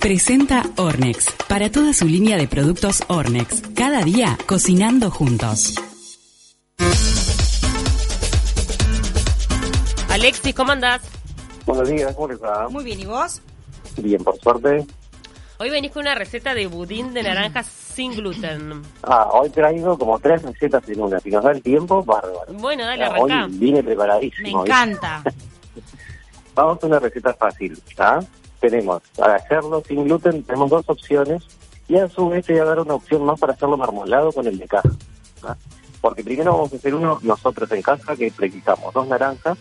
Presenta Ornex. Para toda su línea de productos Ornex. Cada día cocinando juntos. Alexis, ¿cómo andás? Buenos días, ¿cómo va? Muy bien, ¿y vos? Bien, por suerte. Hoy venís con una receta de budín de naranjas sin gluten. Ah, hoy traigo como tres recetas en una. Si nos da el tiempo, bárbaro. Bueno, dale, Ah, Hoy arrancá. vine Me preparadísimo. ¿viste? encanta. Vamos a una receta fácil, ¿está? Tenemos, para hacerlo sin gluten, tenemos dos opciones. Y a su vez te voy a dar una opción más para hacerlo marmolado con el de caja. ¿tá? Porque primero vamos a hacer uno nosotros en casa, que precisamos dos naranjas,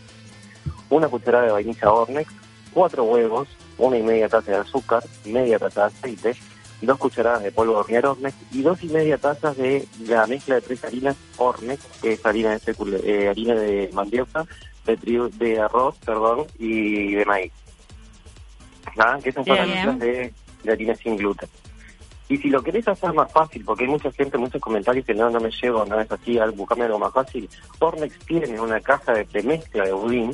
una cucharada de vainilla Ornex, cuatro huevos, una y media taza de azúcar, media taza de aceite, dos cucharadas de polvo de hornear Ornex y dos y media tazas de la mezcla de tres harinas Ornex, que es harina de, fécula- eh, harina de mandioca, de, trigo- de arroz, perdón, y de maíz. ¿Ah? Que esas son las mezclas de, de harina sin gluten. Y si lo querés hacer más fácil, porque hay mucha gente, muchos comentarios que no, no me llevo, no es así, al buscarme algo más fácil, Ornex tiene una caja de premezcla de budín,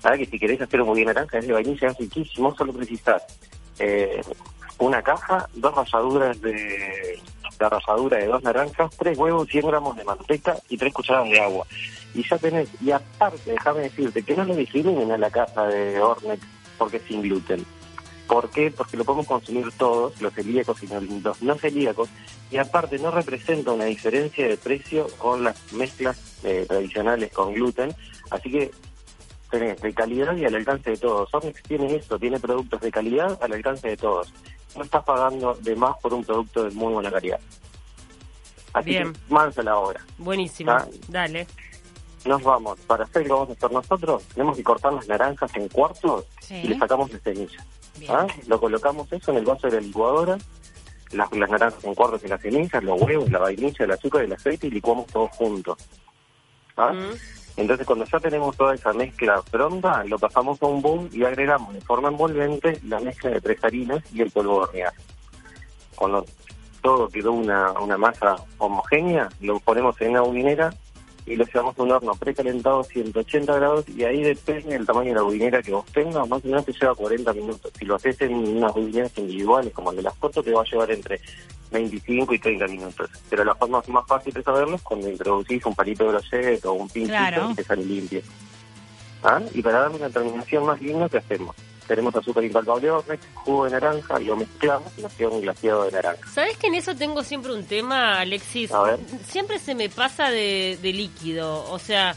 ¿sabes? que si querés hacer un budín naranja es de vainilla, es riquísimo, solo precisás eh, una caja, dos ralladuras de la ralladura de dos naranjas, tres huevos, 100 gramos de manteca y tres cucharadas de agua. Y ya tenés, y aparte, déjame decirte, que no lo discriminen a la caja de Ornex porque es sin gluten. ¿Por qué? Porque lo podemos consumir todos, los celíacos y los no celíacos, y aparte no representa una diferencia de precio con las mezclas eh, tradicionales con gluten, así que tenés de calidad y al alcance de todos. Ornex tiene eso, tiene productos de calidad al alcance de todos. No estás pagando de más por un producto de muy buena calidad. Así Bien. que mansa la obra. Buenísimo. Ah. Dale. Nos vamos. Para hacer lo vamos a hacer nosotros, tenemos que cortar las naranjas en cuartos Sí. y le sacamos la semilla. ¿ah? Lo colocamos eso en el vaso de la licuadora, las, las naranjas en cuartos y las semillas, los huevos, la vainilla, el azúcar, el aceite y licuamos todos juntos. ¿ah? Mm. Entonces cuando ya tenemos toda esa mezcla pronta, lo pasamos a un bowl y agregamos de forma envolvente la mezcla de tres harinas y el polvo de hornear. Cuando todo quedó una, una masa homogénea, lo ponemos en una budinera y lo llevamos a un horno precalentado a 180 grados y ahí depende del tamaño de la budinera que vos tengas, más o menos te lleva 40 minutos. Si lo haces en unas budineras individuales como el de las fotos, te va a llevar entre 25 y 30 minutos. Pero la forma más fácil de saberlo es cuando introducís un palito de brochette o un pinchito Claro. y te sale limpio. ¿Ah? Y para darle una terminación más linda, ¿qué hacemos? Tenemos azúcar impalpable jugo de naranja, lo mezclamos y nos queda un glaseado de naranja. ¿Sabes que en eso tengo siempre un tema, Alexis? A ver. Siempre se me pasa de, de líquido. O sea,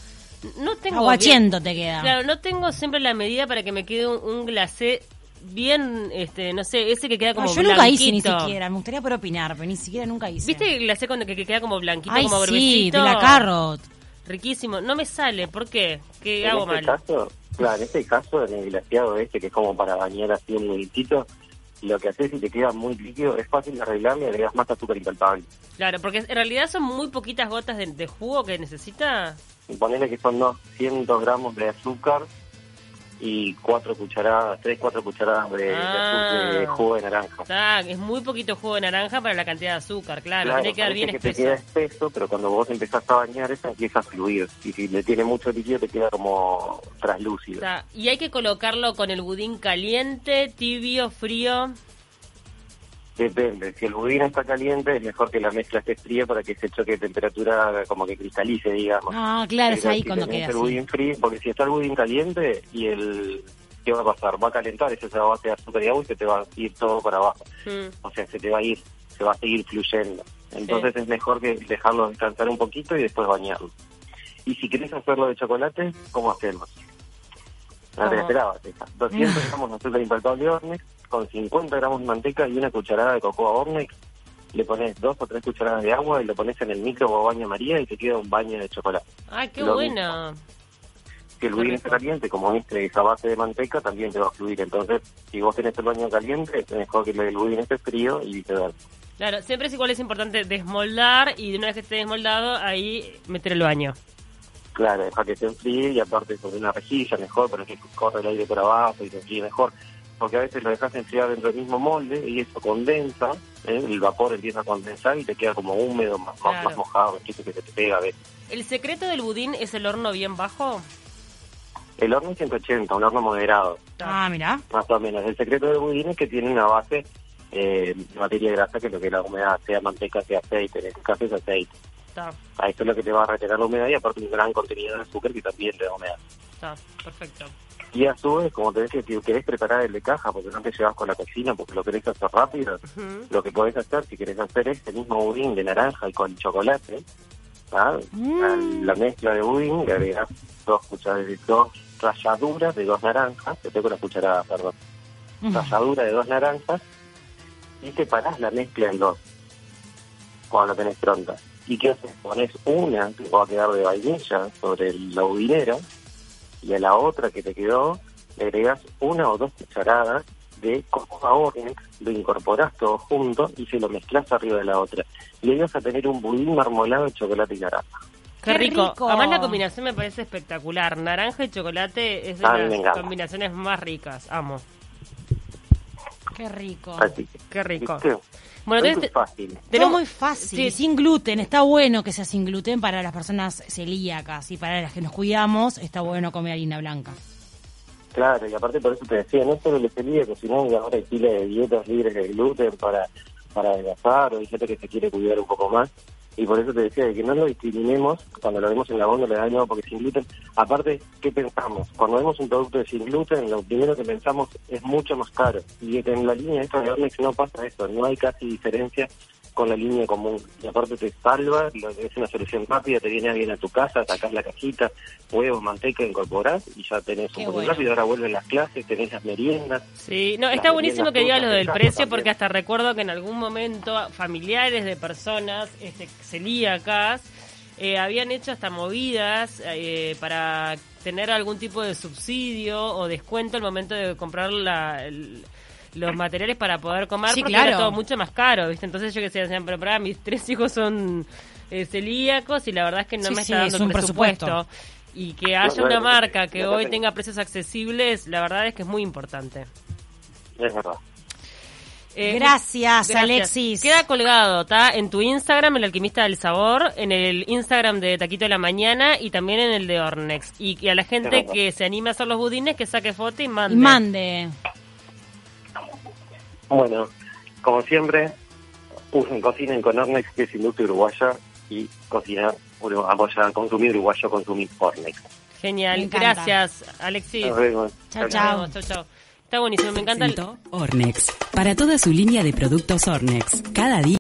no tengo. bien- Aguachento te queda. Claro, no tengo siempre la medida para que me quede un, un glacé bien, este, no sé, ese que queda No, como yo nunca hice ni siquiera. Me gustaría poder opinar, pero ni siquiera nunca hice. ¿Viste el glacé cuando que, que queda como blanquito, Ay, como sí, de la carrot. Riquísimo. No me sale. ¿Por qué? ¿Qué En hago este mal? caso, claro, en este caso, en el glaseado este, que es como para bañar así un minutito, lo que haces si te queda muy líquido, es fácil de arreglar, le agregas más azúcar impalpable. Claro, porque en realidad son muy poquitas gotas de, de jugo que necesita. Y ponele que son 200 gramos de azúcar y cuatro cucharadas, tres, cuatro cucharadas de, de Ah. azu- de jugo de naranja. Está, es muy poquito jugo de naranja para la cantidad de azúcar, claro. Claro, tiene que quedar bien que te espeso. queda espeso, pero cuando vos empezás a bañar, eso empieza a fluir. Y si le tiene mucho líquido, te queda como traslúcido. Y hay que colocarlo con el budín caliente, tibio, frío. Depende, si el budín está caliente, es mejor que la mezcla esté fría para que ese choque de temperatura como que cristalice, digamos. Ah, claro, es ahí si cuando queda el así. budín frío, porque si está el budín caliente y el... ¿Qué va a pasar? Va a calentar, eso se va a base de azúcar y agua y se te va a ir todo para abajo. Mm. O sea, se te va a ir, se va a seguir fluyendo. Entonces es mejor que dejarlo descansar un poquito y después bañarlo. Y si querés hacerlo de chocolate, ¿cómo hacemos? No te la esperabas esa. 200 gramos de azúcar impalpable Ornex, con 50 gramos de manteca y una cucharada de cocoa Ornex. Le pones dos o tres cucharadas de agua y lo pones en el micro o baño María y te queda un baño de chocolate. Ay, qué Lo bueno. Si el budín está caliente, como viste, esa base de manteca también te va a fluir. Entonces, si vos tenés el baño caliente, es mejor que el budín esté frío y viceversa. Claro, siempre es igual, es importante desmoldar y de una vez que esté desmoldado, ahí meter el baño. Claro, deja que se enfríe y aparte sobre una rejilla mejor para que corra el aire por abajo y se enfríe mejor. Porque a veces lo dejas enfriar dentro del mismo molde y eso condensa, ¿eh? el vapor empieza a condensar y te queda como húmedo, más, más- Claro. más mojado, que se te pega a veces. ¿El secreto del budín es el horno bien bajo? El horno es 180, un horno moderado, Ah, mira. más o menos. El secreto del budín es que tiene una base eh, de materia grasa, que es lo que es la humedad, sea manteca, sea aceite, en este caso es aceite. Está, A esto es lo que te va a retener la humedad y aparte un gran contenido de azúcar que también te da humedad. está, perfecto. Y a su vez, como te decía, si querés preparar el de caja porque no te llevas con la cocina, porque lo querés hacer rápido, lo que podés hacer, si querés hacer este mismo budín de naranja y con chocolate, ¿ah? Mm. La mezcla de budín le agregás dos cucharadas, dos ralladuras de dos naranjas, te tengo una cucharada, perdón, ralladura de dos naranjas, y separás la mezcla en dos, cuando la tenés pronta. ¿Y qué haces? Pones una que va a quedar de vainilla sobre la budinera, y a la otra que te quedó le agregas una o dos cucharadas de cocoa Ornex, lo incorporás todo junto y se lo mezclas arriba de la otra. Y ahí vas a tener un budín marmolado de chocolate y naranja. Qué, Qué rico. rico. Además la combinación me parece espectacular. Naranja y chocolate es de las combinaciones más ricas. Amo. Qué rico. Así que, Qué rico. ¿viste? Bueno, Muy entonces- fácil. Tenemos- muy fácil, Sí. sin gluten. Está bueno que sea sin gluten para las personas celíacas y para las que nos cuidamos. Está bueno comer harina blanca. Claro, y aparte por eso te decía, no solo el celíaco, sino que ahora hay pila de dietas libres de gluten para, para adelgazar, o hay gente que se quiere cuidar un poco más. Y por eso te decía de que no lo discriminemos cuando lo vemos en la góndola de no, porque sin gluten. Aparte, ¿qué pensamos? Cuando vemos un producto de sin gluten, lo primero que pensamos es mucho más caro. Y en la línea esta de Ornex no pasa eso, no hay casi diferencia con la línea común. Y aparte te salva, es una solución rápida, te viene alguien a tu casa, sacás la cajita, huevos, manteca, incorporás y ya tenés Qué un poco bueno. rápido. Ahora vuelven las clases, tenés las meriendas. Sí, no, está buenísimo que digas lo del precio también. porque hasta recuerdo que en algún momento familiares de personas este, celíacas eh, habían hecho hasta movidas eh, para tener algún tipo de subsidio o descuento al momento de comprar la, el- los materiales para poder comer Sí, porque claro. era todo mucho más caro, ¿viste? Entonces yo que sé, decían, pero para mis tres hijos son eh, celíacos y la verdad es que no Sí, me sí, está dando es un presupuesto. presupuesto. Y que haya una marca que hoy tenga precios accesibles, la verdad es que es muy importante. Es verdad. Eh, Gracias, Alexis. Queda colgado, ¿está? En tu Instagram, El Alquimista del Sabor, en el Instagram de Taquito de la Mañana y también en el de Ornex. Y, y a la gente que se anime a hacer los budines, que saque foto y mande. Y mande. Bueno, como siempre, usen, cocinen con Ornex, que es industria uruguaya, y cocinar, apoyar, consumir uruguayo, consumir Ornex. Genial. Gracias, Alexis. Nos vemos. Chao, chao. chau, chau. Está buenísimo, me encanta. el- Ornex. Para toda su línea de productos Ornex. Cada día.